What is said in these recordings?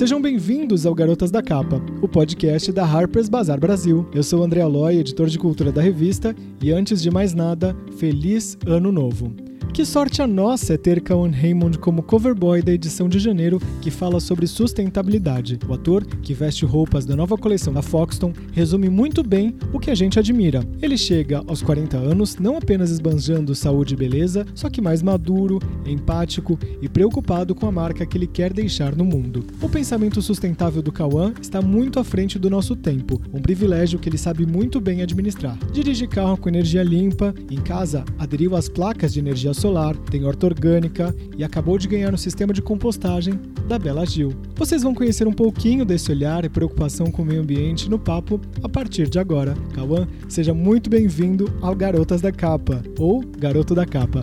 Sejam bem-vindos ao Garotas da Capa, o podcast da Harper's Bazaar Brasil. Eu sou André Aloy, editor de cultura da revista, e antes de mais nada, feliz ano novo. Que sorte a nossa é ter Cauan Raymond como cover boy da edição de janeiro que fala sobre sustentabilidade. O ator, que veste roupas da nova coleção da Foxton, resume muito bem o que a gente admira. Ele chega aos 40 anos não apenas esbanjando saúde e beleza, só que mais maduro, empático e preocupado com a marca que ele quer deixar no mundo. O pensamento sustentável do Cauã está muito à frente do nosso tempo, um privilégio que ele sabe muito bem administrar. Dirige carro com energia limpa, em casa aderiu às placas de energia solar, tem horta orgânica e acabou de ganhar no sistema de compostagem da Bela Gil. Vocês vão conhecer um pouquinho desse olhar e preocupação com o meio ambiente no papo a partir de agora. Cauã, seja muito bem-vindo ao Garotas da Capa, ou Garoto da Capa.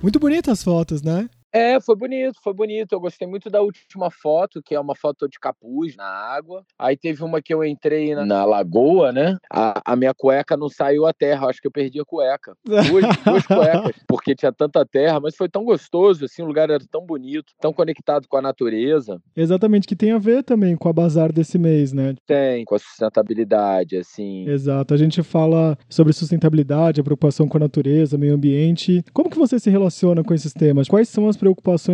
Muito bonitas as fotos, né? É, foi bonito, foi bonito. Eu gostei muito da última foto, que é uma foto de capuz na água. Aí teve uma que eu entrei na, na lagoa, né? A, a, minha cueca não saiu à terra, acho que eu perdi a cueca. Duas, duas cuecas, porque tinha tanta terra, mas foi tão gostoso, assim, o lugar era tão bonito, tão conectado com a natureza. Exatamente, que tem a ver também com a bazar desse mês, né? Tem, com a sustentabilidade, assim. Exato, a gente fala sobre sustentabilidade, a preocupação com a natureza, meio ambiente. Como que você se relaciona com esses temas? Quais são as preocupações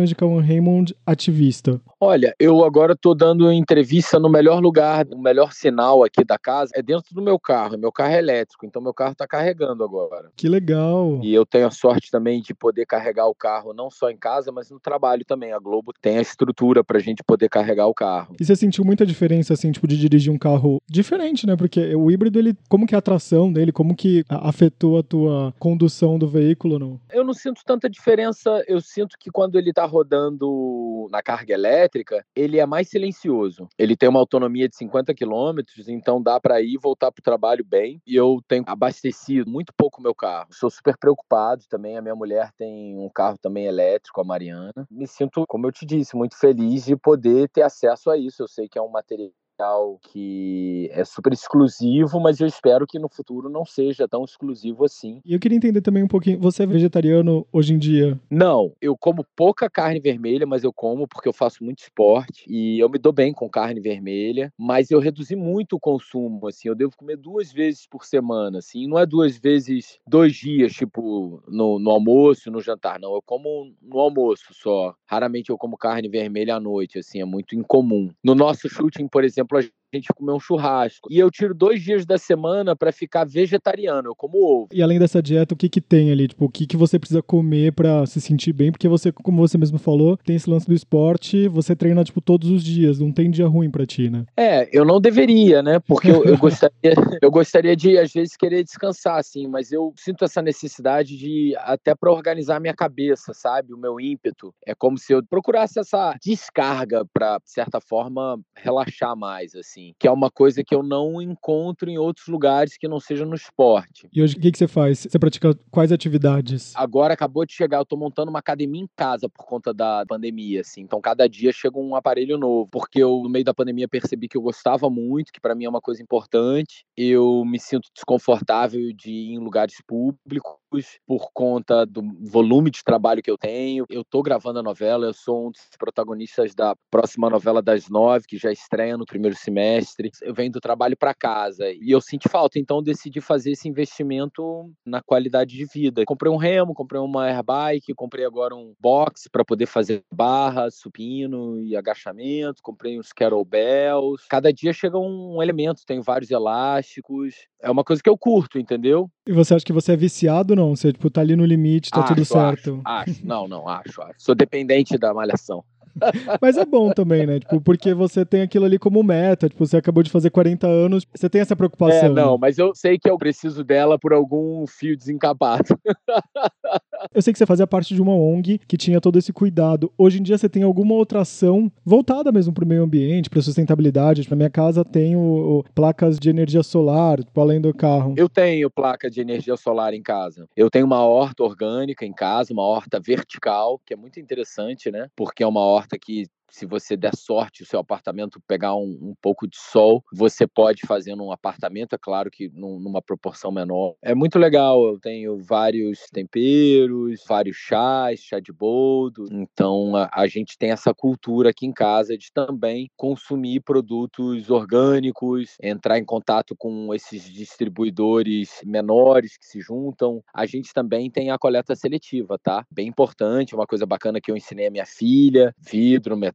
de Calvin Raymond ativista? Olha, eu agora estou dando entrevista no melhor lugar, o melhor sinal aqui da casa é dentro do meu carro. Meu carro é elétrico, então meu carro está carregando agora. Que legal! E eu tenho a sorte também de poder carregar o carro não só em casa, mas no trabalho também. A Globo tem a estrutura para a gente poder carregar o carro. E você sentiu muita diferença, assim, tipo, de dirigir um carro diferente, né? Porque o híbrido, ele, como que é a atração dele, como que afetou a tua condução do veículo, não? Eu não sinto tanta diferença. Eu sinto que quando ele está rodando na carga elétrica, ele é mais silencioso. Ele tem uma autonomia de 50 quilômetros, então dá para ir e voltar para o trabalho bem. E eu tenho abastecido muito pouco meu carro. Sou super preocupado também. A minha mulher tem um carro também elétrico, a Mariana. Me sinto, como eu te disse, muito feliz de poder ter acesso a isso. Eu sei que é um material que é super exclusivo, mas eu espero que no futuro não seja tão exclusivo assim. E eu queria entender também um pouquinho, você é vegetariano hoje em dia? Não, eu como pouca carne vermelha, mas eu como porque eu faço muito esporte e eu me dou bem com carne vermelha, mas eu reduzi muito o consumo, assim, eu devo comer duas vezes por semana, assim, não é duas vezes, dois dias, tipo, no, no almoço, no jantar, não, eu como no almoço só, raramente eu como carne vermelha à noite, assim, é muito incomum. No nosso shooting, por exemplo, exemplo, a gente comer um churrasco. E eu tiro dois dias da semana para ficar vegetariano, eu como ovo. E além dessa dieta, o que que tem ali? Tipo, o que que você precisa comer para se sentir bem? Porque você, como você mesmo falou, tem esse lance do esporte, você treina, tipo, todos os dias, não tem dia ruim para ti, né? É, eu não deveria, né? Porque eu, eu gostaria, eu gostaria de, às vezes, querer descansar, assim, mas eu sinto essa necessidade de, até para organizar minha cabeça, sabe? O meu ímpeto. É como se eu procurasse essa descarga para, de certa forma, relaxar mais, assim que é uma coisa que eu não encontro em outros lugares que não seja no esporte. E hoje o que, que você faz? Você pratica quais atividades? Agora acabou de chegar, eu tô montando uma academia em casa por conta da pandemia, assim. Então cada dia chega um aparelho novo, porque eu no meio da pandemia percebi que eu gostava muito, que para mim é uma coisa importante. Eu me sinto desconfortável de ir em lugares públicos por conta do volume de trabalho que eu tenho. Eu tô gravando a novela, eu sou um dos protagonistas da próxima novela das nove, que já estreia no primeiro semestre semestre, eu venho do trabalho para casa e eu senti falta, então decidi fazer esse investimento na qualidade de vida. Comprei um remo, comprei uma airbike, comprei agora um box para poder fazer barra, supino e agachamento, comprei uns kettlebells. Cada dia chega um elemento, tem vários elásticos. É uma coisa que eu curto, entendeu? E você acha que você é viciado ou não? Você tipo, tá ali no limite, tá acho, tudo certo? Acho, acho. Não, não, acho, acho. Sou dependente da malhação. Mas é bom também, né? Tipo, porque você tem aquilo ali como meta. Tipo, você acabou de fazer 40 anos, você tem essa preocupação. É, não, né? mas eu sei que eu preciso dela por algum fio desencapado. eu sei que você fazia parte de uma ONG que tinha todo esse cuidado. Hoje em dia você tem alguma outra ação voltada mesmo para o meio ambiente, para sustentabilidade? Tipo, na minha casa tenho placas de energia solar, tipo, além do carro. Eu tenho placa de energia solar em casa. Eu tenho uma horta orgânica em casa, uma horta vertical, que é muito interessante, né? Porque é uma horta que se você der sorte o seu apartamento pegar um, um, pouco de sol, você pode fazer num apartamento, é claro que num, numa proporção menor. É muito legal, eu tenho vários temperos, vários chás, chá de boldo, então a, a gente tem essa cultura aqui em casa de também consumir produtos orgânicos, entrar em contato com esses distribuidores menores que se juntam. A gente também tem a coleta seletiva, tá? Bem importante, uma coisa bacana que eu ensinei a minha filha, vidro, metal,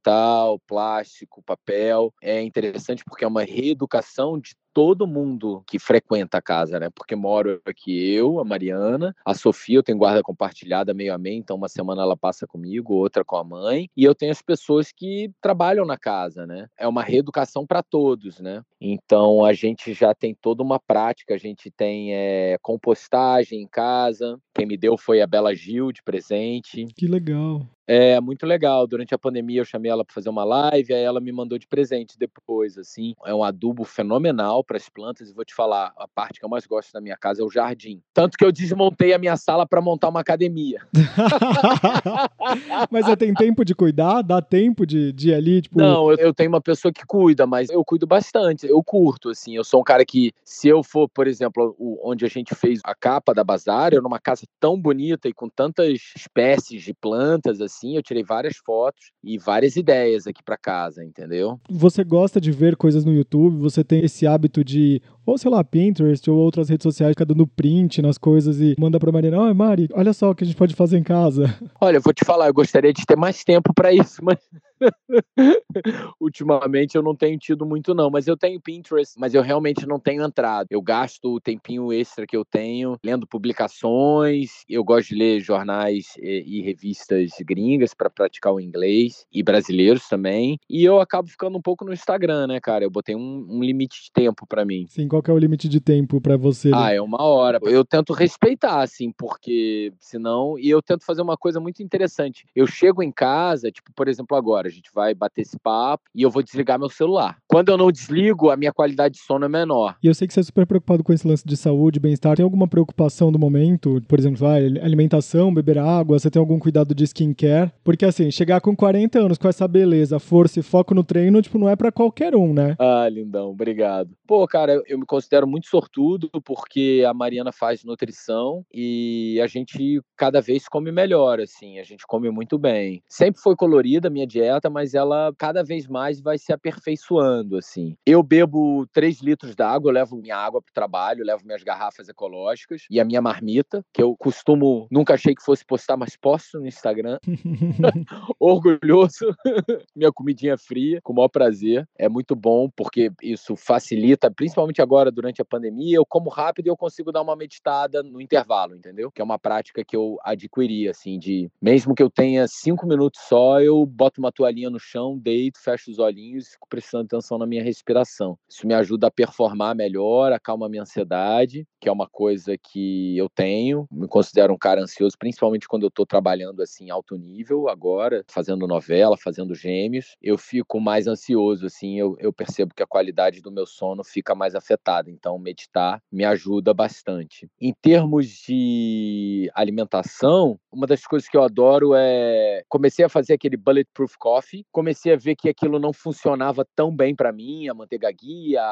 plástico, papel. É interessante porque é uma reeducação de todo mundo que frequenta a casa, né? Porque moro aqui eu, a Mariana, a Sofia, eu tenho guarda compartilhada meio a meio, então uma semana ela passa comigo, outra com a mãe, e eu tenho as pessoas que trabalham na casa, né? É uma reeducação para todos, né? Então a gente já tem toda uma prática, a gente tem é, compostagem em casa. Quem me deu foi a Bela Gil de presente. Que legal. É muito legal. Durante a pandemia eu chamei ela para fazer uma live, aí ela me mandou de presente depois, assim. É um adubo fenomenal para as plantas e vou te falar, a parte que eu mais gosto da minha casa é o jardim. Tanto que eu desmontei a minha sala para montar uma academia. mas você tem tempo de cuidar? Dá tempo de, de ir ali, tipo... Não, eu, eu tenho uma pessoa que cuida, mas eu cuido bastante. Eu curto, assim. Eu sou um cara que, se eu for, por exemplo, onde a gente fez a capa da Bazar, eu numa casa tão bonita e com tantas espécies de plantas, assim, assim, eu tirei várias fotos e várias ideias aqui para casa, entendeu? Você gosta de ver coisas no YouTube? Você tem esse hábito de, ou sei lá, Pinterest ou outras redes sociais, ficar dando print nas coisas e manda pra Marina, oh, Mari, olha só o que a gente pode fazer em casa. Olha, eu vou te falar, eu gostaria de ter mais tempo para isso, mas Ultimamente eu não tenho tido muito, não, mas eu tenho Pinterest, mas eu realmente não tenho entrado. Eu gasto o tempinho extra que eu tenho lendo publicações. Eu gosto de ler jornais e, e revistas gringas para praticar o inglês e brasileiros também. E eu acabo ficando um pouco no Instagram, né, cara? Eu botei um, um limite de tempo para mim. Sim, qual é o limite de tempo para você? Ah, é uma hora. Eu tento respeitar, assim, porque senão. E eu tento fazer uma coisa muito interessante. Eu chego em casa, tipo, por exemplo, agora a gente vai bater esse papo e eu vou desligar meu celular. Quando eu não desligo, a minha qualidade de sono é menor. E eu sei que você é super preocupado com esse lance de saúde, bem-estar. Tem alguma preocupação do momento? Por exemplo, vai, alimentação, beber água, você tem algum cuidado de skincare? Porque assim, chegar com 40 anos com essa beleza, força e foco no treino, tipo, não é para qualquer um, né? Ah, lindão, obrigado. Pô, cara, eu me considero muito sortudo porque a Mariana faz nutrição e a gente cada vez come melhor, assim, a gente come muito bem. Sempre foi colorida a minha dieta, mas ela cada vez mais vai se aperfeiçoando, assim. Eu bebo 3 litros d'água, eu levo minha água para o trabalho, levo minhas garrafas ecológicas e a minha marmita, que eu costumo, nunca achei que fosse postar, mas posto no Instagram. Orgulhoso. minha comidinha fria, com o maior prazer. É muito bom, porque isso facilita, principalmente agora, durante a pandemia, eu como rápido e eu consigo dar uma meditada no intervalo, entendeu? Que é uma prática que eu adquiri, assim, de mesmo que eu tenha cinco minutos só, eu boto uma toalhinha no chão, deito, fecho os olhinhos e fico prestando atenção na minha respiração. Isso me ajuda a performar melhor, acalma a minha ansiedade, que é uma coisa que eu tenho. Me considero um cara ansioso, principalmente quando eu estou trabalhando assim alto nível agora, fazendo novela, fazendo gêmeos. Eu fico mais ansioso, assim, eu, eu percebo que a qualidade do meu sono fica mais afetada. Então, meditar me ajuda bastante. Em termos de alimentação, uma das coisas que eu adoro é comecei a fazer aquele bulletproof coffee. Comecei a ver que aquilo não funcionava tão bem para mim, a manteiga guia,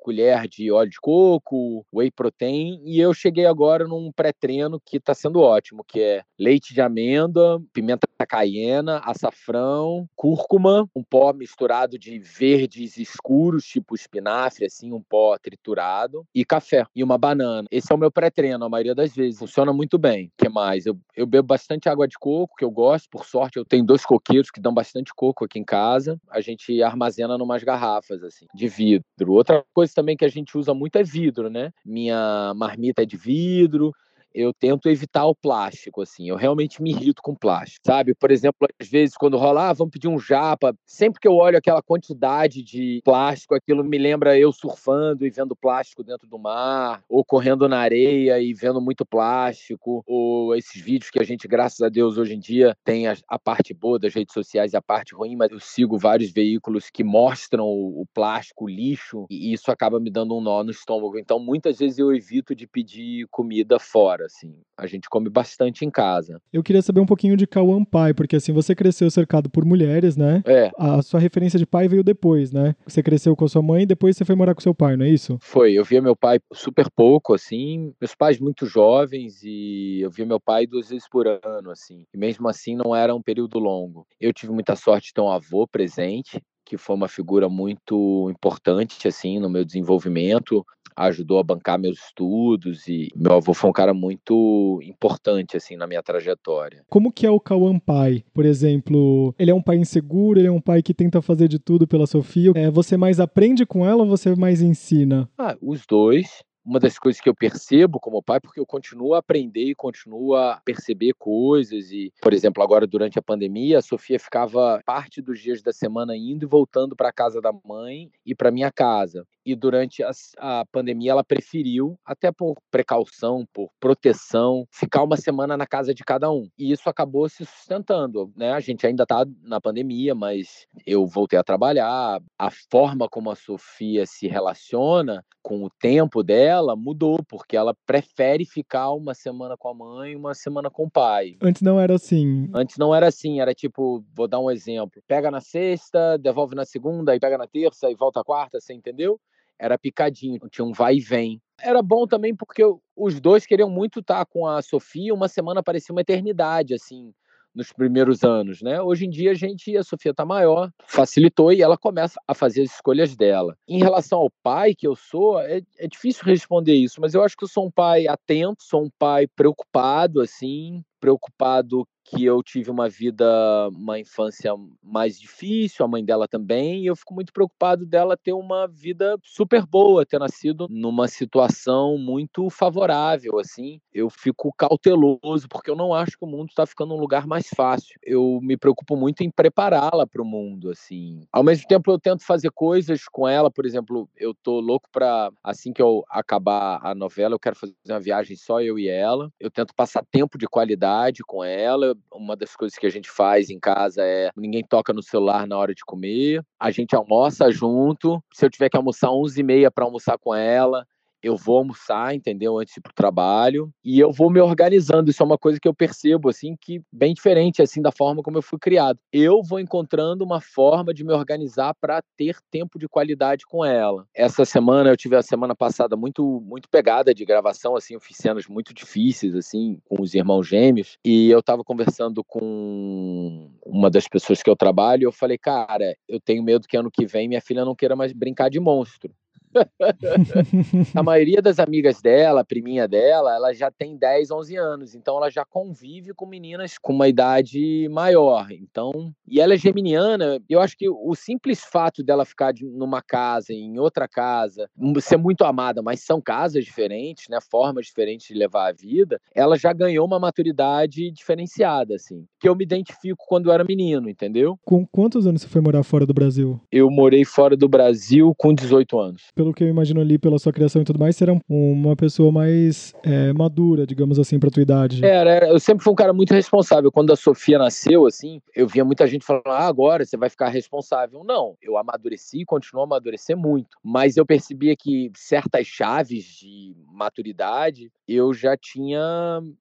colher de óleo de coco, whey protein, e eu cheguei agora num pré-treino que está sendo ótimo, que é leite de amêndoa, pimenta caiena, açafrão, cúrcuma, um pó misturado de verdes escuros, tipo espinafre, assim, um pó triturado, e café, e uma banana. Esse é o meu pré-treino, a maioria das vezes. Funciona muito bem. O que mais? Eu, eu bebo bastante água de coco, que eu gosto, por sorte eu tenho dois coqueiros que dão bastante coco aqui em casa. A gente armazena numas garrafas, assim, de vidro. Outra coisa coisa também que a gente usa muito é vidro, né? Minha marmita é de vidro, eu tento evitar o plástico, assim. Eu realmente me irrito com plástico, sabe? Por exemplo, às vezes quando rola, ah, vamos pedir um japa, sempre que eu olho aquela quantidade de plástico, aquilo me lembra eu surfando e vendo plástico dentro do mar, ou correndo na areia e vendo muito plástico, ou esses vídeos que a gente, graças a Deus, hoje em dia tem a, a parte boa das redes sociais e a parte ruim, mas eu sigo vários veículos que mostram o, o plástico, o lixo, e isso acaba me dando um nó no estômago. Então, muitas vezes eu evito de pedir comida fora assim. A gente come bastante em casa. Eu queria saber um pouquinho de Cauã pai, porque assim, você cresceu cercado por mulheres, né? É. A sua referência de pai veio depois, né? Você cresceu com a sua mãe e depois você foi morar com seu pai, não é isso? Foi. Eu via meu pai super pouco, assim. Meus pais muito jovens e eu via meu pai duas vezes por ano, assim. E mesmo assim não era um período longo. Eu tive muita sorte de ter um avô presente, que foi uma figura muito importante assim no meu desenvolvimento, ajudou a bancar meus estudos e meu avô foi um cara muito importante assim na minha trajetória. Como que é o Cauã pai? Por exemplo, ele é um pai inseguro, ele é um pai que tenta fazer de tudo pela Sofia. É, você mais aprende com ela ou você mais ensina? Ah, os dois uma das coisas que eu percebo como pai, porque eu continuo a aprender e continuo a perceber coisas. E, por exemplo, agora durante a pandemia, a Sofia ficava parte dos dias da semana indo e voltando para a casa da mãe e para minha casa. E durante a, a, pandemia, ela preferiu, até por precaução, por proteção, ficar uma semana na casa de cada um. E isso acabou se sustentando. Né? A gente ainda está na pandemia, mas eu voltei a trabalhar. A forma como a Sofia se relaciona com o tempo dela mudou, porque ela prefere ficar uma semana com a mãe e uma semana com o pai. Antes não era assim. Antes não era assim, era tipo, vou dar um exemplo. Pega na sexta, devolve na segunda, e pega na terça e volta a quarta, você entendeu? Era picadinho, tinha um vai e vem. Era bom também porque os dois queriam muito estar com a Sofia, uma semana parecia uma eternidade, assim nos primeiros anos, né? Hoje em dia a gente, a Sofia tá maior, facilitou e ela começa a fazer as escolhas dela. Em relação ao pai que eu sou, é, é difícil responder isso, mas eu acho que eu sou um pai atento, sou um pai preocupado, assim, preocupado que eu tive uma vida, uma infância mais difícil, a mãe dela também, e eu fico muito preocupado dela ter uma vida super boa, ter nascido numa situação muito favorável, assim. Eu fico cauteloso, porque eu não acho que o mundo está ficando um lugar mais fácil. Eu me preocupo muito em prepará-la para o mundo, assim. Ao mesmo tempo, eu tento fazer coisas com ela, por exemplo, eu tô louco para assim que eu acabar a novela, eu quero fazer uma viagem só eu e ela. Eu tento passar tempo de qualidade com ela uma das coisas que a gente faz em casa é ninguém toca no celular na hora de comer. A gente almoça junto. Se eu tiver que almoçar 11h30 para almoçar com ela, eu vou almoçar, entendeu? Antes de ir pro trabalho. E eu vou me organizando. Isso é uma coisa que eu percebo, assim, que bem diferente, assim, da forma como eu fui criado. Eu vou encontrando uma forma de me organizar para ter tempo de qualidade com ela. Essa semana, eu tive a semana passada muito, muito pegada de gravação, assim, eu fiz cenas muito difíceis, assim, com os irmãos gêmeos. E eu tava conversando com uma das pessoas que eu trabalho e eu falei, cara, eu tenho medo que ano que vem minha filha não queira mais brincar de monstro. a maioria das amigas dela, priminha dela, ela já tem 10, 11 anos, então ela já convive com meninas com uma idade maior. Então, e ela é geminiana, eu acho que o simples fato dela ficar numa casa, em outra casa, ser muito amada, mas são casas diferentes, né, formas diferentes de levar a vida, ela já ganhou uma maturidade diferenciada, assim, que eu me identifico quando eu era menino, entendeu? Com quantos anos você foi morar fora do Brasil? Eu morei fora do Brasil com 18 anos pelo que eu imagino ali, pela sua criação e tudo mais, você era uma pessoa mais é, madura, digamos assim, pra tua idade. Era, eu sempre fui um cara muito responsável. Quando a Sofia nasceu, assim, eu via muita gente falando, ah, agora você vai ficar responsável. Não, eu amadureci e continuo a amadurecer muito. Mas eu percebia que certas chaves de maturidade eu já tinha,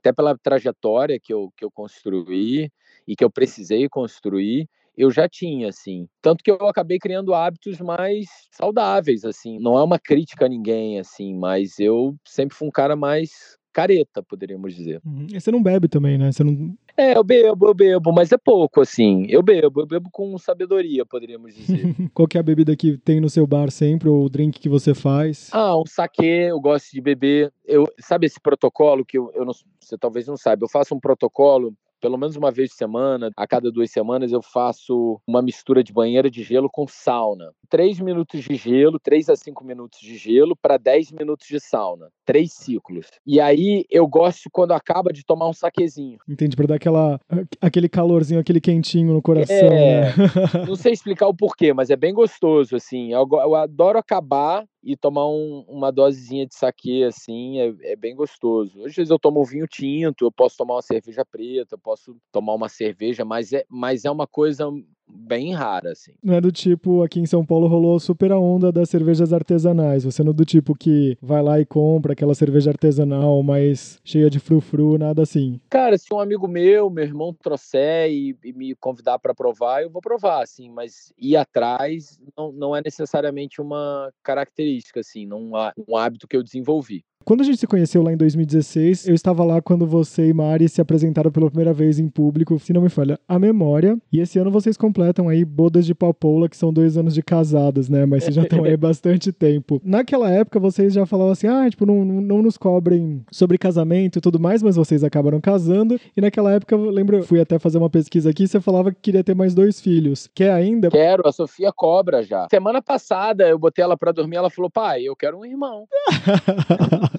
até pela trajetória que eu, que eu construí e que eu precisei construir, eu já tinha, assim. Tanto que eu acabei criando hábitos mais saudáveis, assim. Não é uma crítica a ninguém, assim, mas eu sempre fui um cara mais careta, poderíamos dizer. Uhum. E você não bebe também, né? Você não... É, eu bebo, eu bebo, mas é pouco, assim. Eu bebo, eu bebo com sabedoria, poderíamos dizer. Qual que é a bebida que tem no seu bar sempre, ou o drink que você faz? Ah, um saque, eu gosto de beber. Eu, sabe esse protocolo que eu, eu não, você talvez não saiba, eu faço um protocolo pelo menos uma vez por semana, a cada duas semanas, eu faço uma mistura de banheira de gelo com sauna. Três minutos de gelo, três a cinco minutos de gelo para dez minutos de sauna. Três ciclos. E aí eu gosto quando acaba de tomar um saquezinho. Entendi, para dar aquela, aquele calorzinho, aquele quentinho no coração. É, né? não sei explicar o porquê, mas é bem gostoso, assim. Eu, eu adoro acabar e tomar um, uma dosezinha de saquê, assim, é, é, bem gostoso. Às vezes eu tomo vinho tinto, eu posso tomar uma cerveja preta, eu posso tomar uma cerveja, mas é, mas é uma coisa bem rara, assim. Não é do tipo, aqui em São Paulo rolou super a onda das cervejas artesanais. Você não é do tipo que vai lá e compra aquela cerveja artesanal mais cheia de frufru, nada assim. Cara, se um amigo meu, meu irmão trouxer e, e me convidar para provar, eu vou provar, assim, mas ir atrás não, não é necessariamente uma característica, assim, não há um hábito que eu desenvolvi. Quando a gente se conheceu lá em 2016, eu estava lá quando você e Mari se apresentaram pela primeira vez em público, se não me falha a memória. E esse ano vocês completam aí Bodas de Papoula, que são dois anos de casados, né? Mas vocês já estão aí bastante tempo. Naquela época, vocês já falavam assim, ah, tipo, não, não nos cobrem sobre casamento e tudo mais, mas vocês acabaram casando. E naquela época, eu lembro, fui até fazer uma pesquisa aqui, você falava que queria ter mais dois filhos. Quer ainda? Quero, a Sofia cobra já. Semana passada, eu botei ela para dormir, ela falou, pai, eu quero um irmão.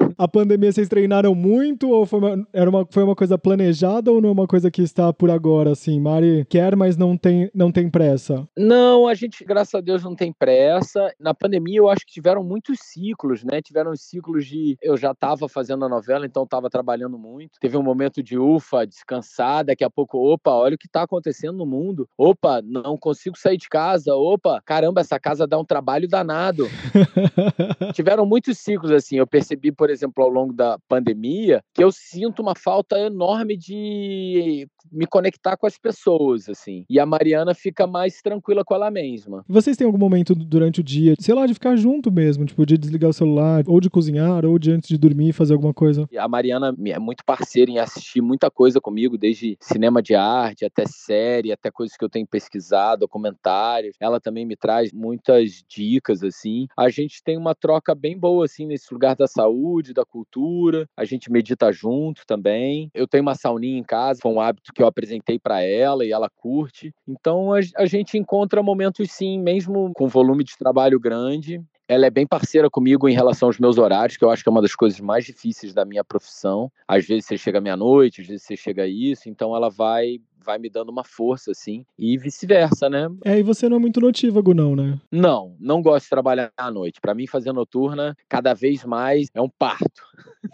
a pandemia vocês treinaram muito ou foi uma, era uma, foi uma coisa planejada ou não é uma coisa que está por agora, assim? Mari quer, mas não tem, não tem pressa? Não, a gente, graças a Deus, não tem pressa. Na pandemia, eu acho que tiveram muitos ciclos, né? Tiveram ciclos de. Eu já estava fazendo a novela, então estava trabalhando muito. Teve um momento de ufa, descansar. Daqui a pouco, opa, olha o que está acontecendo no mundo. Opa, não consigo sair de casa. Opa, caramba, essa casa dá um trabalho danado. tiveram muitos ciclos, assim. Eu percebi, por exemplo, ao longo da pandemia, que eu sinto uma falta enorme de me conectar com as pessoas, assim. E a Mariana fica mais tranquila com ela mesma. Vocês têm algum momento durante o dia, sei lá, de ficar junto mesmo, tipo, de desligar o celular, ou de cozinhar, ou de antes de dormir fazer alguma coisa? A Mariana é muito parceira em assistir muita coisa comigo, desde cinema de arte, até série, até coisas que eu tenho pesquisado, documentários. Ela também me traz muitas dicas, assim. A gente tem uma troca bem boa, assim, nesse lugar da saúde, da cultura. A gente medita junto também. Eu tenho uma sauninha em casa, foi um hábito que eu apresentei para ela e ela curte. Então a, a gente encontra momentos sim, mesmo com volume de trabalho grande, ela é bem parceira comigo em relação aos meus horários, que eu acho que é uma das coisas mais difíceis da minha profissão. Às vezes você chega meia-noite, às vezes você chega a isso, então ela vai vai me dando uma força, assim, e vice-versa, né? É, e você não é muito notívago, não, né? Não, não gosto de trabalhar à noite. Para mim, fazer noturna, cada vez mais é um parto.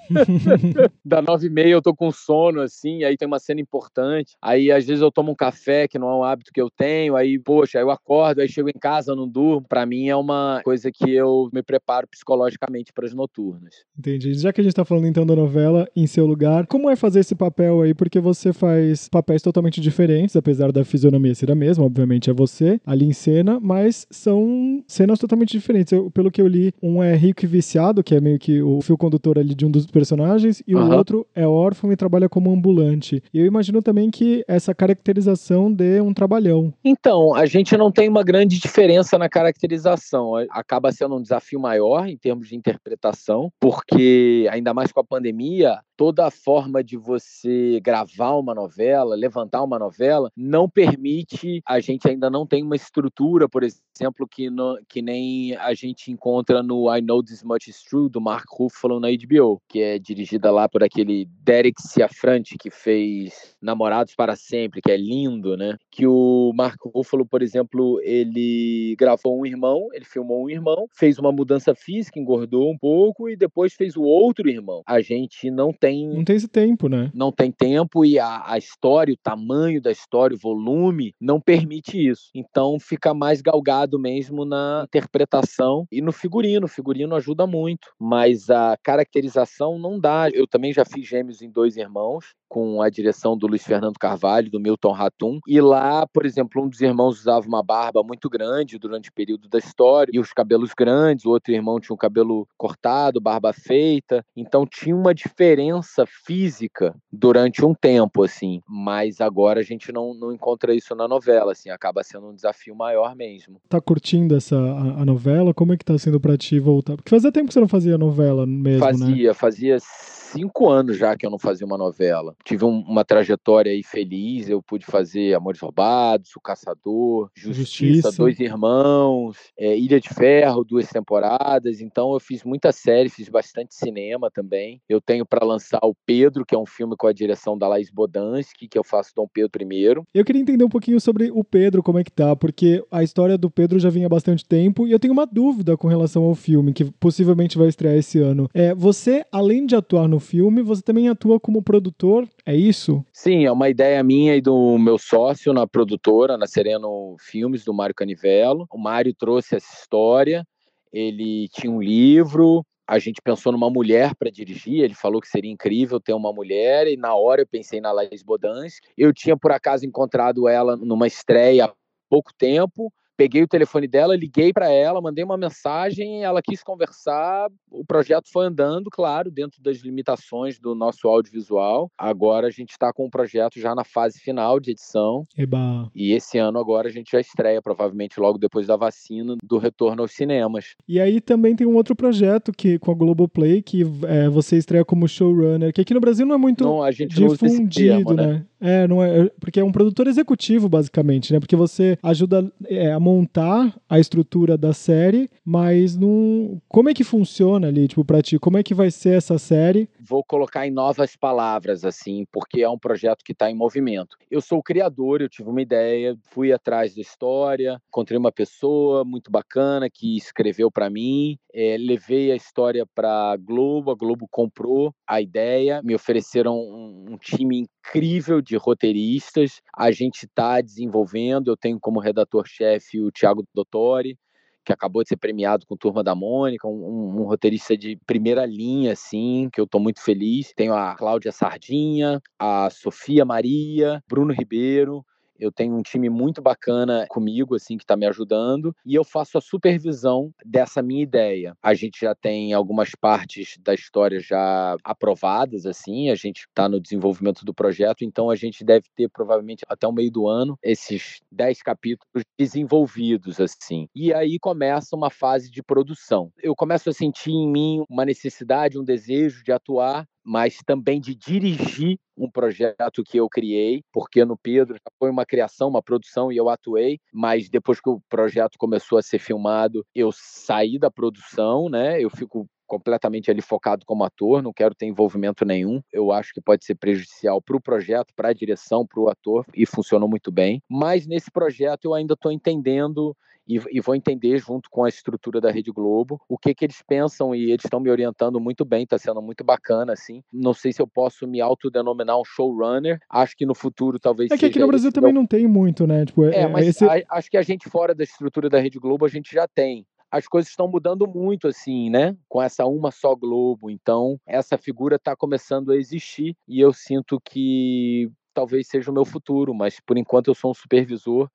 da nove e meia eu tô com sono, assim, aí tem uma cena importante. Aí, às vezes, eu tomo um café, que não é um hábito que eu tenho. Aí, poxa, eu acordo, aí chego em casa, não durmo. Para mim, é uma coisa que eu me preparo psicologicamente para as noturnas. Entendi. Já que a gente tá falando, então, da novela Em Seu Lugar, como é fazer esse papel aí? Porque você faz papéis totalmente diferentes, apesar da fisionomia ser a mesma, obviamente é você ali em cena, mas são cenas totalmente diferentes. Eu, pelo que eu li, um é rico e viciado, que é meio que o fio condutor ali de um dos personagens, e uhum. o outro é órfão e trabalha como ambulante. E eu imagino também que essa caracterização dê um trabalhão. Então, a gente não tem uma grande diferença na caracterização. Acaba sendo um desafio maior em termos de interpretação, porque ainda mais com a pandemia, toda a forma de você gravar uma novela, levantar uma novela, não permite, a gente ainda não tem uma estrutura, por exemplo, que, no, que nem a gente encontra no I Know This Much Is True, do Mark Ruffalo na HBO, que é dirigida lá por aquele Derek Ciafrante, que fez Namorados para Sempre, que é lindo, né? Que o Mark Ruffalo, por exemplo, ele gravou um irmão, ele filmou um irmão, fez uma mudança física, engordou um pouco e depois fez o outro irmão. A gente não tem. Não tem esse tempo, né? Não tem tempo e a, a história, o tamanho da história, o volume, não permite isso. Então fica mais galgado mesmo na interpretação e no figurino. O figurino ajuda muito, mas a caracterização não dá. Eu também já fiz gêmeos em dois irmãos com a direção do Luiz Fernando Carvalho, do Milton Ratum. E lá, por exemplo, um dos irmãos usava uma barba muito grande durante o período da história e os cabelos grandes, o outro irmão tinha um cabelo cortado, barba feita. Então tinha uma diferença física durante um tempo, assim. Mas agora a gente não, não encontra isso na novela, assim. Acaba sendo um desafio maior mesmo. Tá curtindo essa a, a novela? Como é que tá sendo pra ti voltar? Porque fazia tempo que você não fazia novela mesmo, fazia, né? Fazia, fazia cinco anos já que eu não fazia uma novela. Tive um, uma trajetória aí feliz, eu pude fazer Amores Roubados, O Caçador, Justiça, Justiça. Dois Irmãos, é, Ilha de Ferro, duas temporadas. Então eu fiz muita série, fiz bastante cinema também. Eu tenho para lançar o Pedro, que é um filme com a direção da Laís Bodansky, que eu faço Dom Pedro I. Eu queria entender um pouquinho sobre o Pedro, como é que tá, porque a história do Pedro já vinha há bastante tempo e eu tenho uma dúvida com relação ao filme, que possivelmente vai estrear esse ano. É, você, além de atuar no no filme, você também atua como produtor, é isso? Sim, é uma ideia minha e do meu sócio na produtora, na Sereno Filmes, do Mário Canivelo. O Mário trouxe essa história, ele tinha um livro, a gente pensou numa mulher para dirigir, ele falou que seria incrível ter uma mulher, e na hora eu pensei na Laís Bodans. Eu tinha, por acaso, encontrado ela numa estreia há pouco tempo, peguei o telefone dela, liguei para ela, mandei uma mensagem, ela quis conversar. O projeto foi andando, claro, dentro das limitações do nosso audiovisual. Agora a gente está com o projeto já na fase final de edição. Eba. E esse ano agora a gente já estreia, provavelmente logo depois da vacina, do retorno aos cinemas. E aí também tem um outro projeto que com a Globoplay que é, você estreia como showrunner, que aqui no Brasil não é muito não, difundido, termo, né? né? É, não é, porque é um produtor executivo, basicamente, né? Porque você ajuda é, a montar a estrutura da série, mas não. Como é que funciona ali, tipo, pra ti? Como é que vai ser essa série? Vou colocar em novas palavras, assim, porque é um projeto que está em movimento. Eu sou o criador, eu tive uma ideia, fui atrás da história, encontrei uma pessoa muito bacana que escreveu para mim, é, levei a história para Globo, a Globo comprou a ideia, me ofereceram um, um time incrível de roteiristas. A gente está desenvolvendo. Eu tenho como redator-chefe o Tiago Dottori, que acabou de ser premiado com Turma da Mônica, um, um, roteirista de primeira linha, assim, que eu estou muito feliz. Tenho a Cláudia Sardinha, a Sofia Maria, Bruno Ribeiro, eu tenho um time muito bacana comigo, assim, que está me ajudando, e eu faço a supervisão dessa minha ideia. A gente já tem algumas partes da história já aprovadas, assim, a gente está no desenvolvimento do projeto, então a gente deve ter provavelmente até o meio do ano esses 10 capítulos desenvolvidos, assim. E aí começa uma fase de produção. Eu começo a sentir em mim uma necessidade, um desejo de atuar mas também de dirigir um projeto que eu criei, porque no Pedro foi uma criação, uma produção e eu atuei, mas depois que o projeto começou a ser filmado, eu saí da produção, né? Eu fico completamente ali focado como ator, não quero ter envolvimento nenhum. Eu acho que pode ser prejudicial para o projeto, para a direção, para o ator, e funcionou muito bem. Mas nesse projeto eu ainda estou entendendo e, e, vou entender junto com a estrutura da Rede Globo o que que eles pensam e eles estão me orientando muito bem, está sendo muito bacana assim. Não sei se eu posso me autodenominar um showrunner. Acho que no futuro talvez É que aqui no Brasil também não tem muito, né? Tipo, é, é, mas esse... a, acho que a gente fora da estrutura da Rede Globo a gente já tem as coisas estão mudando muito, assim, né? Com essa uma só Globo. Então, essa figura está começando a existir e eu sinto que talvez seja o meu futuro, mas por enquanto eu sou um supervisor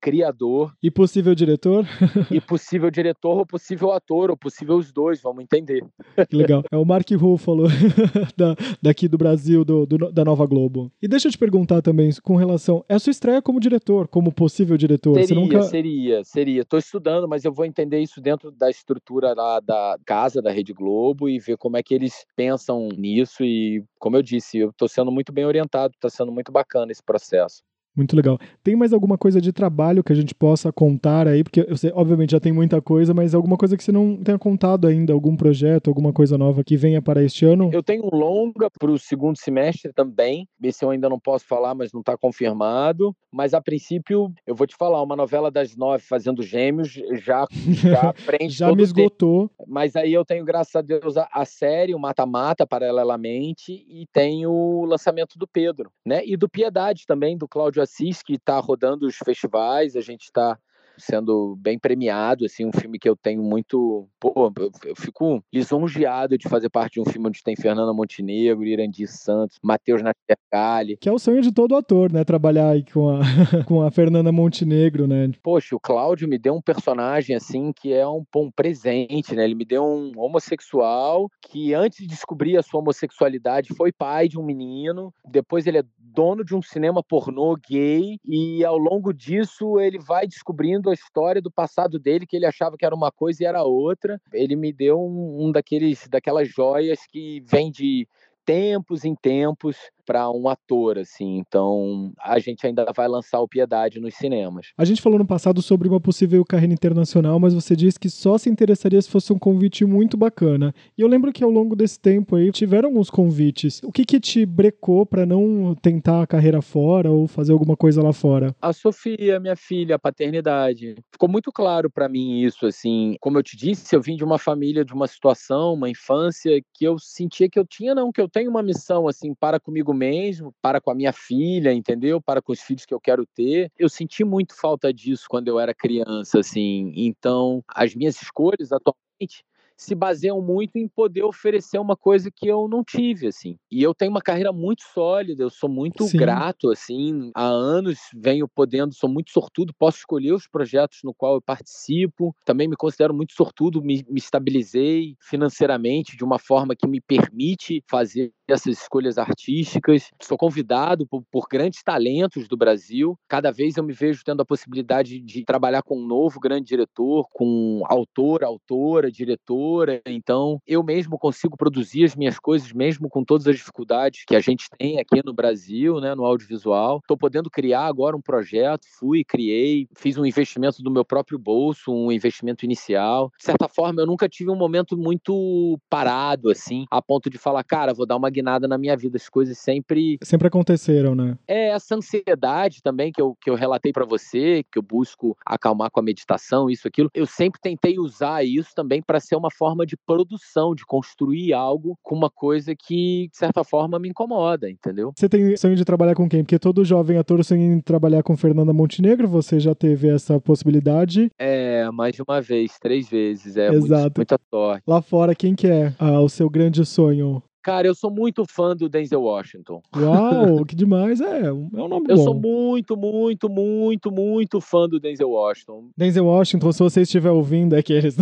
criador. E possível diretor? e possível diretor, ou possível ator, ou possível os dois, vamos entender. Que legal. É o Mark Ruffalo, da, daqui do Brasil, do, do, da Nova Globo. E deixa eu te perguntar também, com relação. É a sua estreia como diretor, como possível diretor? Seria, Você nunca... seria, seria. Estou estudando, mas eu vou entender isso dentro da estrutura lá da casa da Rede Globo e ver como é que eles pensam nisso. E, como eu disse, eu estou sendo muito bem orientado, está sendo muito bacana esse processo. Muito legal. Tem mais alguma coisa de trabalho que a gente possa contar aí? Porque você, obviamente, já tem muita coisa, mas alguma coisa que você não tenha contado ainda? Algum projeto, alguma coisa nova que venha para este ano? Eu tenho um longa para o segundo semestre também. Esse eu ainda não posso falar, mas não está confirmado. Mas, a princípio, eu vou te falar, uma novela das nove fazendo gêmeos já, já prende Já me esgotou. Tempo. Mas aí eu tenho, graças a Deus, a, a série, o Mata-Mata, paralelamente, e tenho o lançamento do Pedro, né? E do Piedade também, do Cláudio Assis, que está rodando os festivais, a gente está sendo bem premiado, assim, um filme que eu tenho muito, pô, eu fico lisonjeado de fazer parte de um filme onde tem Fernanda Montenegro, Irandir Santos, Matheus Nastercali. Que é o sonho de todo ator, né, trabalhar aí com a, com a Fernanda Montenegro, né. Poxa, o Cláudio me deu um personagem, assim, que é um, um presente, né, ele me deu um homossexual que antes de descobrir a sua homossexualidade foi pai de um menino, depois ele é dono de um cinema pornô gay e ao longo disso ele vai descobrindo a história do passado dele, que ele achava que era uma coisa e era outra. Ele me deu um, um daqueles, daquelas joias que vem de tempos em tempos para um ator, assim. Então, a gente ainda vai lançar o Piedade nos cinemas. A gente falou no passado sobre uma possível carreira internacional, mas você disse que só se interessaria se fosse um convite muito bacana. E eu lembro que ao longo desse tempo aí tiveram alguns convites. O que que te brecou para não tentar a carreira fora ou fazer alguma coisa lá fora? A Sofia, minha filha, a paternidade. Ficou muito claro para mim isso, assim. Como eu te disse, eu vim de uma família, de uma situação, uma infância que eu sentia que eu tinha, não, que eu tenho uma missão, assim, para comigo mesmo, para com a minha filha, entendeu? Para com os filhos que eu quero ter. Eu senti muito falta disso quando eu era criança, assim. Então, as minhas escolhas atualmente se baseiam muito em poder oferecer uma coisa que eu não tive, assim. E eu tenho uma carreira muito sólida, eu sou muito Sim. grato, assim. Há anos venho podendo, sou muito sortudo, posso escolher os projetos no qual eu participo. Também me considero muito sortudo, me, me estabilizei financeiramente de uma forma que me permite fazer essas escolhas artísticas. Sou convidado por, por, grandes talentos do Brasil. Cada vez eu me vejo tendo a possibilidade de trabalhar com um novo grande diretor, com autor, autora, diretora. Então, eu mesmo consigo produzir as minhas coisas, mesmo com todas as dificuldades que a gente tem aqui no Brasil, né, no audiovisual. Estou podendo criar agora um projeto, fui, criei, fiz um investimento do meu próprio bolso, um investimento inicial. De certa forma, eu nunca tive um momento muito parado, assim, a ponto de falar, cara, vou dar uma estagnada na minha vida. As coisas sempre. Sempre aconteceram, né? É, essa ansiedade também que eu, que eu relatei para você, que eu busco acalmar com a meditação, isso, aquilo. Eu sempre tentei usar isso também para ser uma forma de produção, de construir algo com uma coisa que, de certa forma, me incomoda, entendeu? Você tem sonho de trabalhar com quem? Porque todo jovem ator sonha em trabalhar com Fernanda Montenegro, você já teve essa possibilidade? É, mais de uma vez, três vezes. É Exato. Muito, muita sorte. Lá fora, quem que é ah, o seu grande sonho? Cara, eu sou muito fã do Denzel Washington. Uau, que demais. É, é um nome eu bom. Eu sou muito, muito, muito, muito fã do Denzel Washington. Denzel Washington, se você estiver ouvindo, é que eles...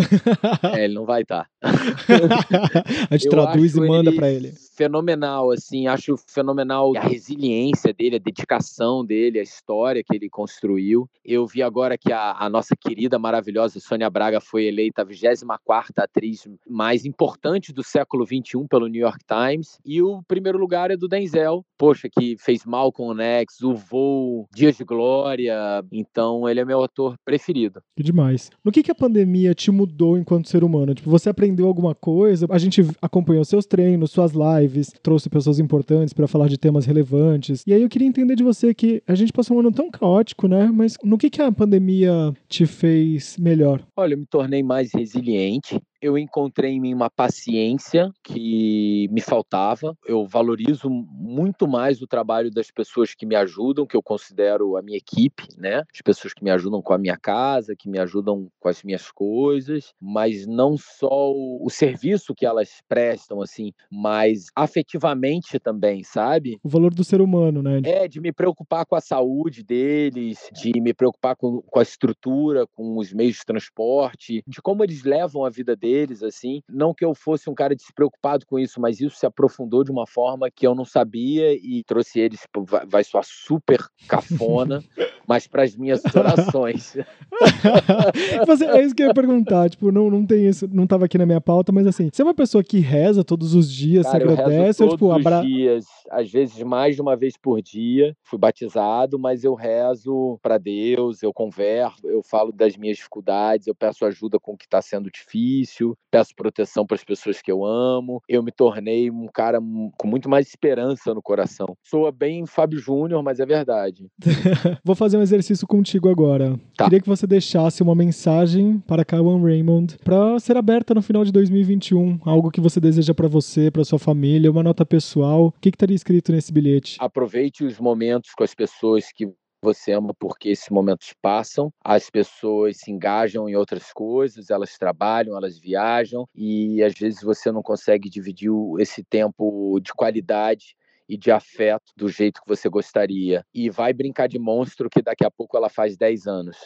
é, ele não vai estar. Tá. a gente eu traduz e manda para ele. Fenomenal, assim, acho fenomenal a resiliência dele, a dedicação dele, a história que ele construiu. Eu vi agora que a, a nossa querida, maravilhosa Sônia Braga foi eleita a 24 atriz mais importante do século XXI pelo New York Times. E o primeiro lugar é do Denzel, poxa, que fez Malcolm X, O Voo, Dias de Glória. Então, ele é meu ator preferido. Que demais. No que, que a pandemia te mudou enquanto ser humano? Tipo, você aprendeu alguma coisa? A gente acompanhou seus treinos, suas lives, trouxe pessoas importantes para falar de temas relevantes. E aí eu queria entender de você que a gente passou um ano tão caótico, né? Mas no que, que a pandemia te fez melhor? Olha, eu me tornei mais resiliente eu encontrei em mim uma paciência que me faltava. Eu valorizo muito mais o trabalho das pessoas que me ajudam, que eu considero a minha equipe, né? As pessoas que me ajudam com a minha casa, que me ajudam com as minhas coisas, mas não só o, o serviço que elas prestam, assim, mas afetivamente também, sabe? O valor do ser humano, né? É, de me preocupar com a saúde deles, de me preocupar com, com a estrutura, com os meios de transporte, de como eles levam a vida deles deles, assim. Não que eu fosse um cara despreocupado com isso, mas isso se aprofundou de uma forma que eu não sabia e trouxe eles, vai, vai soar super cafona, mas para as minhas orações. você, é isso que eu ia perguntar, tipo, não, não tem isso, não estava aqui na minha pauta, mas assim, você é uma pessoa que reza todos os dias, cara, se agradece, eu rezo todos ou, tipo, abra... os dias, às vezes mais de uma vez por dia. Fui batizado, mas eu rezo para Deus, eu converso, eu falo das minhas dificuldades, eu peço ajuda com o que está sendo difícil, peço proteção para as pessoas que eu amo. Eu me tornei um cara com muito mais esperança no coração. Soa bem Fábio Júnior, mas é verdade. Vou fazer um exercício contigo agora. Tá. Queria que você deixasse uma mensagem para Kawan Raymond para ser aberta no final de 2021, algo que você deseja para você, para sua família, uma nota pessoal. O que estaria escrito nesse bilhete? Aproveite os momentos com as pessoas que você ama porque esses momentos passam, as pessoas se engajam em outras coisas, elas trabalham, elas viajam e às vezes você não consegue dividir esse tempo de qualidade e de afeto do jeito que você gostaria. E vai brincar de monstro que daqui a pouco ela faz 10 anos.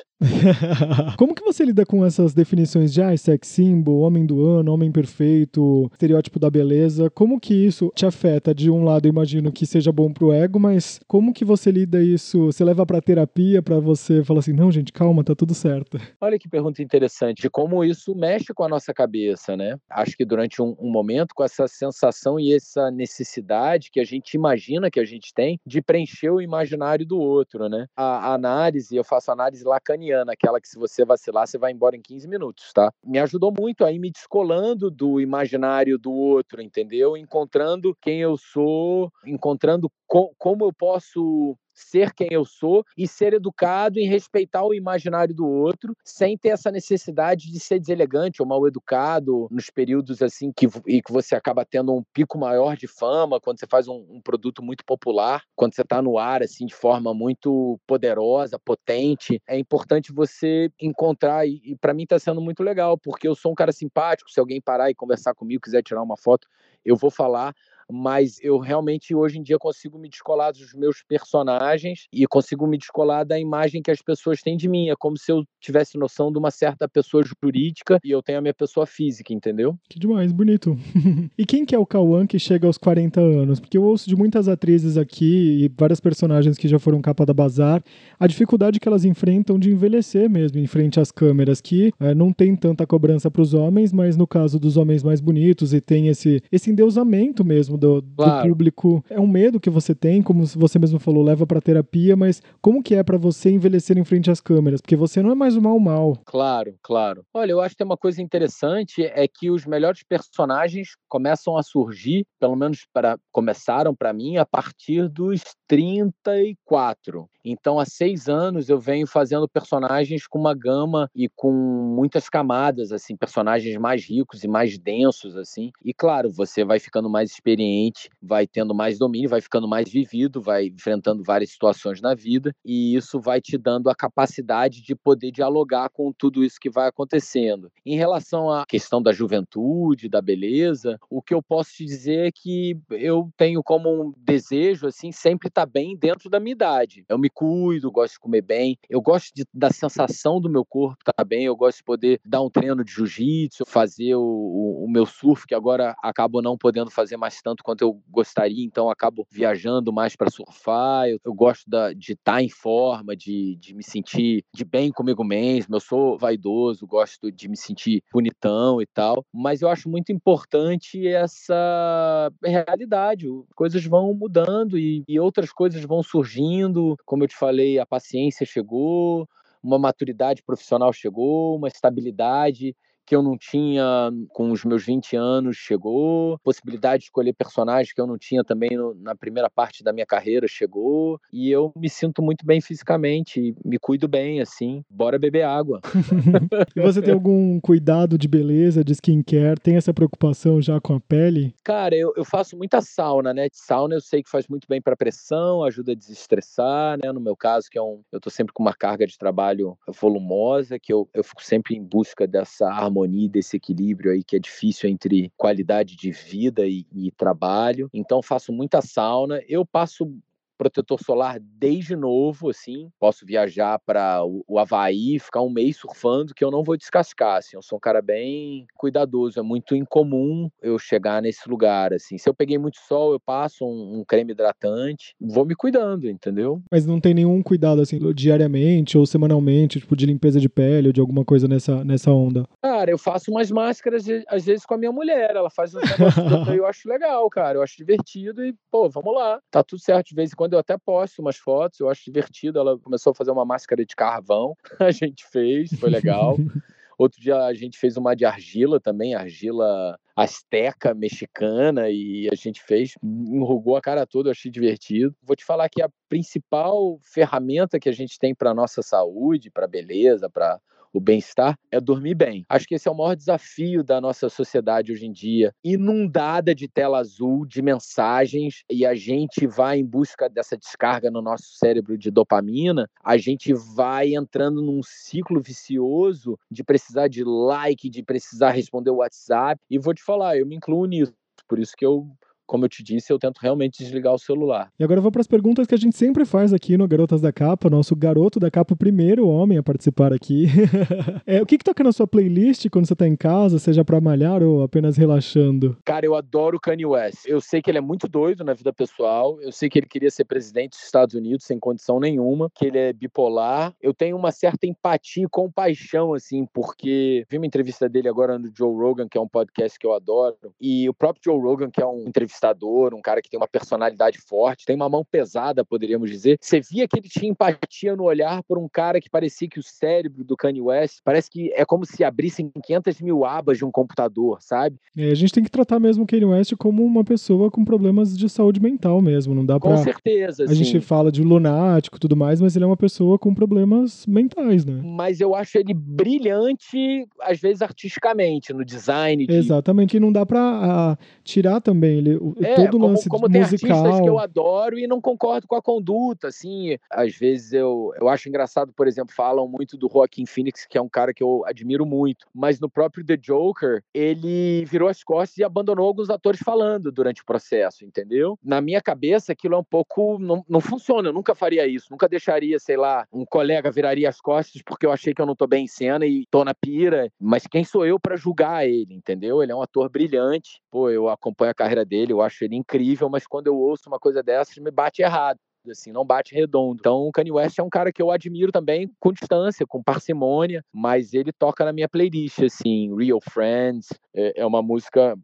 Como que você lida com essas definições de ah, sex symbol, homem do ano, homem perfeito, estereótipo da beleza? Como que isso te afeta? De um lado, imagino que seja bom pro ego, mas como que você lida isso? Você leva pra terapia para você falar assim, não, gente, calma, tá tudo certo. Olha que pergunta interessante, de como isso mexe com a nossa cabeça, né? Acho que durante um, um momento, com essa sensação e essa necessidade que a gente imagina que a gente tem de preencher o imaginário do outro, né? A, a análise, eu faço análise lacaniana, aquela que se você vacilar, você vai embora em 15 minutos, tá? Me ajudou muito aí me descolando do imaginário do outro, entendeu? Encontrando quem eu sou, encontrando co como eu posso ser quem eu sou e ser educado em respeitar o imaginário do outro, sem ter essa necessidade de ser deselegante ou mal educado nos períodos assim que, e que você acaba tendo um pico maior de fama, quando você faz um, um produto muito popular, quando você está no ar assim de forma muito poderosa, potente, é importante você encontrar e, e para mim está sendo muito legal, porque eu sou um cara simpático, se alguém parar e conversar comigo, quiser tirar uma foto, eu vou falar, mas eu realmente hoje em dia consigo me descolar dos meus personagens e consigo me descolar da imagem que as pessoas têm de mim. É como se eu tivesse noção de uma certa pessoa jurídica e eu tenho a minha pessoa física, entendeu? Que demais, bonito. e quem que é o Cauã que chega aos 40 anos? Porque eu ouço de muitas atrizes aqui e várias personagens que já foram capa da Bazar, a dificuldade que elas enfrentam de envelhecer mesmo em frente às câmeras, que é, não tem tanta cobrança para os homens, mas no caso dos homens mais bonitos e tem esse, esse endeusamento mesmo do, claro. do público. É um medo que você tem, como você mesmo falou, leva para terapia, mas como que é para você envelhecer em frente às câmeras? Porque você não é mais o mal mal. Claro, claro. Olha, eu acho que tem uma coisa interessante é que os melhores personagens começam a surgir, pelo menos para começaram para mim a partir dos 34. Então, há seis anos eu venho fazendo personagens com uma gama e com muitas camadas, assim, personagens mais ricos e mais densos, assim. E claro, você vai ficando mais experiente, vai tendo mais domínio, vai ficando mais vivido, vai enfrentando várias situações na vida e isso vai te dando a capacidade de poder dialogar com tudo isso que vai acontecendo. Em relação à questão da juventude, da beleza, o que eu posso te dizer é que eu tenho como um desejo, assim, sempre estar bem dentro da minha idade. Eu me cuido, gosto de comer bem, eu gosto de, da sensação do meu corpo estar tá bem, eu gosto de poder dar um treino de jiu-jitsu, fazer o, o, o, meu surf, que agora acabo não podendo fazer mais tanto quanto eu gostaria, então acabo viajando mais para surfar. Eu, eu gosto da, de estar tá em forma, de, de me sentir de bem comigo mesmo. Eu sou vaidoso, gosto de me sentir bonitão e tal, mas eu acho muito importante essa realidade. Coisas vão mudando e, e outras coisas vão surgindo, como eu eu te falei, a paciência chegou, uma maturidade profissional chegou, uma estabilidade que eu não tinha com os meus 20 anos chegou, possibilidade de escolher personagens que eu não tinha também no, na primeira parte da minha carreira chegou, e eu me sinto muito bem fisicamente, me cuido bem, assim, bora beber água. e você tem algum cuidado de beleza, de skincare? Tem essa preocupação já com a pele? Cara, eu, eu faço muita sauna, né? Sauna eu sei que faz muito bem para pressão, ajuda a desestressar, né? No meu caso, que é um. Eu tô sempre com uma carga de trabalho volumosa, que eu, eu fico sempre em busca dessa harmonia harmonia, desse equilíbrio aí que é difícil entre qualidade de vida e, e trabalho. Então faço muita sauna. Eu passo protetor solar desde novo, assim. Posso viajar para o Havaí, ficar um mês surfando, que eu não vou descascar, assim. Eu sou um cara bem cuidadoso. É muito incomum eu chegar nesse lugar, assim. Se eu peguei muito sol, eu passo um, um creme hidratante, vou me cuidando, entendeu? Mas não tem nenhum cuidado, assim, diariamente ou semanalmente, tipo, de limpeza de pele ou de alguma coisa nessa, nessa onda? Cara, eu faço umas máscaras, às vezes, com a minha mulher. Ela faz uns negócios eu acho legal, cara. Eu acho divertido e, pô, vamos lá. Tá tudo certo. De vez em quando eu até posto umas fotos, eu acho divertido. Ela começou a fazer uma máscara de carvão, a gente fez, foi legal. Outro dia a gente fez uma de argila também, argila asteca mexicana, e a gente fez, enrugou a cara toda, eu achei divertido. Vou te falar que a principal ferramenta que a gente tem para nossa saúde, para beleza, para o bem-estar, é dormir bem. Acho que esse é o maior desafio da nossa sociedade hoje em dia, inundada de tela azul, de mensagens, e a gente vai em busca dessa descarga no nosso cérebro de dopamina, a gente vai entrando num ciclo vicioso de precisar de like, de precisar responder o WhatsApp, e vou te falar, eu me incluo nisso. Por isso que eu como eu te disse, eu tento realmente desligar o celular. E agora eu vou para as perguntas que a gente sempre faz aqui no Garotas da Capa, nosso garoto da capa, o primeiro homem a participar aqui. é, o que, que toca na sua playlist quando você tá em casa, seja para malhar ou apenas relaxando? Cara, eu adoro Kanye West. Eu sei que ele é muito doido na vida pessoal, eu sei que ele queria ser presidente dos Estados Unidos sem condição nenhuma, que ele é bipolar. Eu tenho uma certa empatia e compaixão, assim, porque vi uma entrevista dele agora no Joe Rogan, que é um podcast que eu adoro, e o próprio Joe Rogan, que é um entrevistador, um cara que tem uma personalidade forte, tem uma mão pesada, poderíamos dizer. Você via que ele tinha empatia no olhar por um cara que parecia que o cérebro do Kanye West parece que é como se abrissem 500 mil abas de um computador, sabe? É, a gente tem que tratar mesmo o Kanye West como uma pessoa com problemas de saúde mental mesmo, não dá pra... Com certeza, A gente fala de lunático e tudo mais, mas ele é uma pessoa com problemas mentais, né? Mas eu acho ele brilhante, às vezes artisticamente, no design. De... Exatamente, e não dá pra a, ah, tirar também ele, é, todo como, lance como musical. tem artistas que eu adoro e não concordo com a conduta, assim. Às vezes eu, eu acho engraçado, por exemplo, falam muito do Joaquin Phoenix, que é um cara que eu admiro muito, mas no próprio The Joker, ele virou as costas e abandonou alguns atores falando durante o processo, entendeu? Na minha cabeça, aquilo é um pouco. Não, não funciona, eu nunca faria isso, nunca deixaria, sei lá, um colega viraria as costas porque eu achei que eu não tô bem em cena e tô na pira, mas quem sou eu para julgar ele, entendeu? Ele é um ator brilhante, pô, eu acompanho a carreira dele, eu acho ele incrível, mas quando eu ouço uma coisa dessas, me bate errado assim, não bate redondo. Então, o Kanye West é um cara que eu admiro também com distância, com parcimônia, mas ele toca na minha playlist, assim, Real Friends, é, é uma música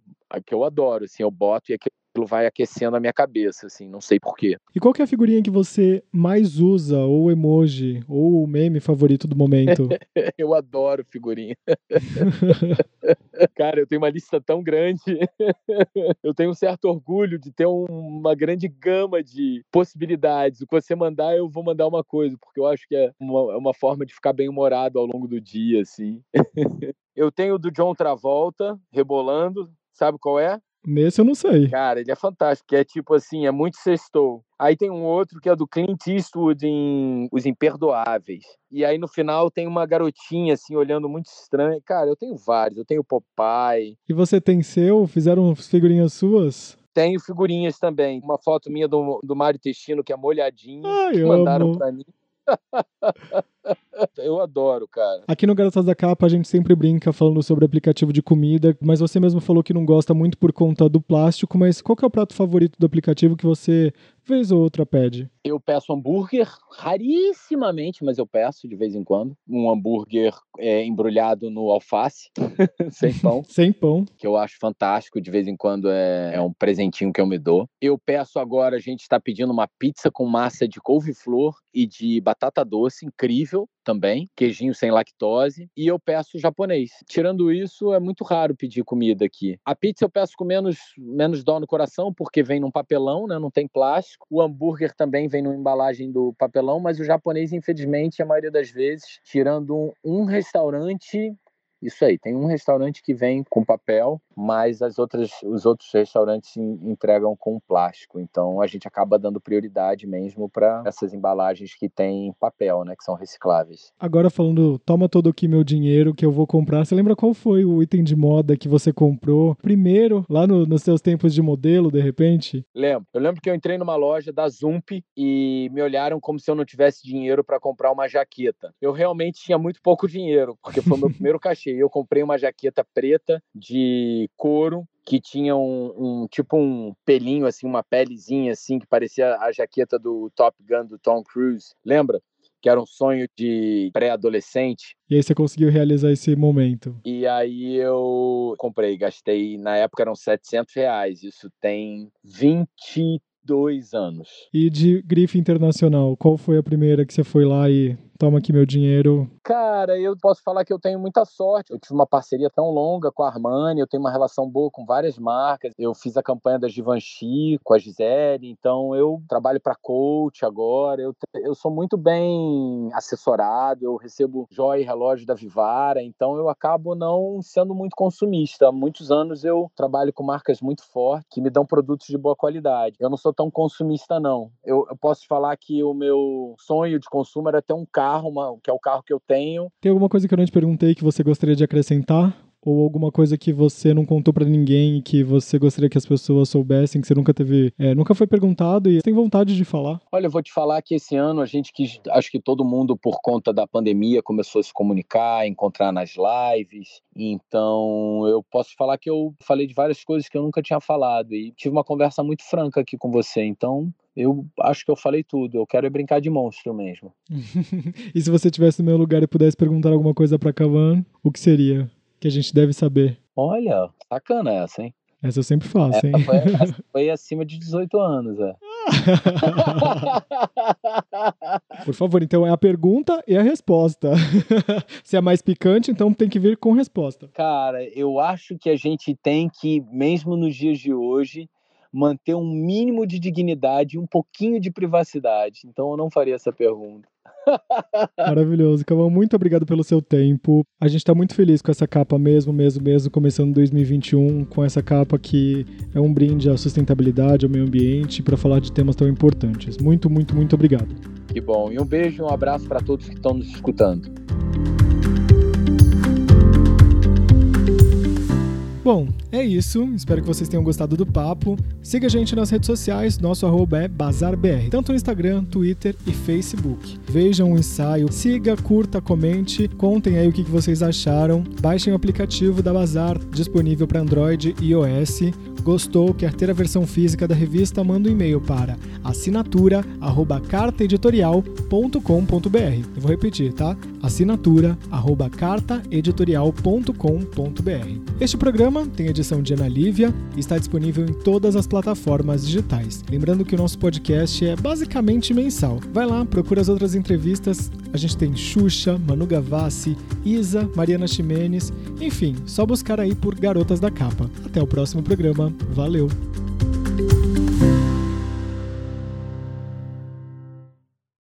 que eu adoro, assim, eu boto e aquilo vai aquecendo a minha cabeça, assim, não sei porquê. E qual que é a figurinha que você mais usa, ou emoji, ou o meme favorito do momento? eu adoro figurinha. Cara, eu tenho uma lista tão grande. eu tenho um certo orgulho de ter um, uma grande gama de possibilidades. O que você mandar, eu vou mandar uma coisa, porque eu acho que é uma, é uma forma de ficar bem humorado ao longo do dia, assim. eu tenho o do John Travolta, rebolando. Sabe qual é? Nesse eu não sei. Cara, ele é fantástico, é tipo assim, é muito sextou. Aí tem um outro que é do Clint Eastwood em Os Imperdoáveis. E aí no final tem uma garotinha assim olhando muito estranho. Cara, eu tenho vários, eu tenho Popeye. E você tem seu? Fizeram figurinhas suas? Tenho figurinhas também. Uma foto minha do, do Mário Testino que é molhadinho, Ai, que mandaram para mim. Eu adoro, cara. Aqui no Garotas da Capa a gente sempre brinca falando sobre aplicativo de comida, mas você mesmo falou que não gosta muito por conta do plástico, mas qual que é o prato favorito do aplicativo que você vez ou outra pede? Eu peço hambúrguer, rarissimamente, mas eu peço de vez em quando. Um hambúrguer é, embrulhado no alface, sem pão. sem pão. Que eu acho fantástico, de vez em quando é, é um presentinho que eu me dou. Eu peço agora, a gente está pedindo uma pizza com massa de couve-flor e de batata doce, incrível também, queijinho sem lactose, e eu peço japonês. Tirando isso, é muito raro pedir comida aqui. A pizza eu peço com menos, menos dó no coração, porque vem num papelão, né? Não tem plástico. O hambúrguer também vem numa embalagem do papelão, mas o japonês, infelizmente, a maioria das vezes, tirando um, um restaurante isso aí, tem um restaurante que vem com papel, mas as outras, os outros restaurantes entregam com plástico. Então a gente acaba dando prioridade mesmo para essas embalagens que têm papel, né, que são recicláveis. Agora falando, toma todo aqui meu dinheiro que eu vou comprar. Você lembra qual foi o item de moda que você comprou primeiro lá no, nos seus tempos de modelo, de repente? Lembro. Eu lembro que eu entrei numa loja da Zump e me olharam como se eu não tivesse dinheiro para comprar uma jaqueta. Eu realmente tinha muito pouco dinheiro, porque foi meu primeiro cachê eu comprei uma jaqueta preta de couro que tinha um, um, tipo um pelinho assim, uma pelezinha assim que parecia a jaqueta do Top Gun do Tom Cruise. Lembra? que era um sonho de pré-adolescente. E aí você conseguiu realizar esse momento? E aí eu comprei, gastei, na época eram 700 reais, isso tem 22 anos. E de grife internacional, qual foi a primeira que você foi lá e toma aqui meu dinheiro? Cara, eu posso falar que eu tenho muita sorte. Eu tive uma parceria tão longa com a Armani, eu tenho uma relação boa com várias marcas. Eu fiz a campanha da Givenchy com a Gisele, então eu trabalho para coach agora. Eu, eu sou muito bem assessorado, eu recebo joia e relógio da Vivara, então eu acabo não sendo muito consumista. Há muitos anos eu trabalho com marcas muito fortes que me dão produtos de boa qualidade. Eu não sou tão consumista, não. Eu, eu posso falar que o meu sonho de consumo era ter um carro carro, uma, que é o carro que eu tenho. Tem alguma coisa que eu não te perguntei que você gostaria de acrescentar? ou alguma coisa que você não contou para ninguém e que você gostaria que as pessoas soubessem, que você nunca teve, é, nunca foi perguntado e tem vontade de falar? Olha, eu vou te falar que esse ano a gente quis, acho que todo mundo por conta da pandemia começou a se comunicar, encontrar nas lives. Então, eu posso falar que eu falei de várias coisas que eu nunca tinha falado e tive uma conversa muito franca aqui com você. Então, eu acho que eu falei tudo. Eu quero é brincar de monstro mesmo. e se você estivesse no meu lugar e pudesse perguntar alguma coisa para Kavan, o que seria? Que a gente deve saber. Olha, sacana essa, hein? Essa eu sempre faço, essa hein? Foi, foi acima de 18 anos, é. Por favor, então é a pergunta e a resposta. Se é mais picante, então tem que vir com resposta. Cara, eu acho que a gente tem que, mesmo nos dias de hoje, manter um mínimo de dignidade e um pouquinho de privacidade. Então eu não faria essa pergunta. Maravilhoso. Caval, muito obrigado pelo seu tempo. A gente está muito feliz com essa capa mesmo, mesmo, mesmo, começando 2021 com essa capa que é um brinde à sustentabilidade, ao meio ambiente, para falar de temas tão importantes. Muito, muito, muito obrigado. Que bom. E um beijo e um abraço para todos que estão nos escutando. Bom, é isso. Espero que vocês tenham gostado do papo. Siga a gente nas redes sociais. Nosso arroba é BazarBR, tanto no Instagram, Twitter e Facebook. Vejam o ensaio, siga, curta, comente, contem aí o que vocês acharam. Baixem o aplicativo da Bazar, disponível para Android e iOS. Gostou? Quer ter a versão física da revista? Manda um e-mail para assinatura@cartaeditorial.com.br. Eu vou repetir, tá? assinatura@cartaeditorial.com.br. Este programa tem edição de Ana Lívia e está disponível em todas as plataformas digitais. Lembrando que o nosso podcast é basicamente mensal. Vai lá, procura as outras entrevistas. A gente tem Xuxa, Manu Gavassi, Isa, Mariana Ximenes, enfim, só buscar aí por Garotas da Capa. Até o próximo programa. Valeu!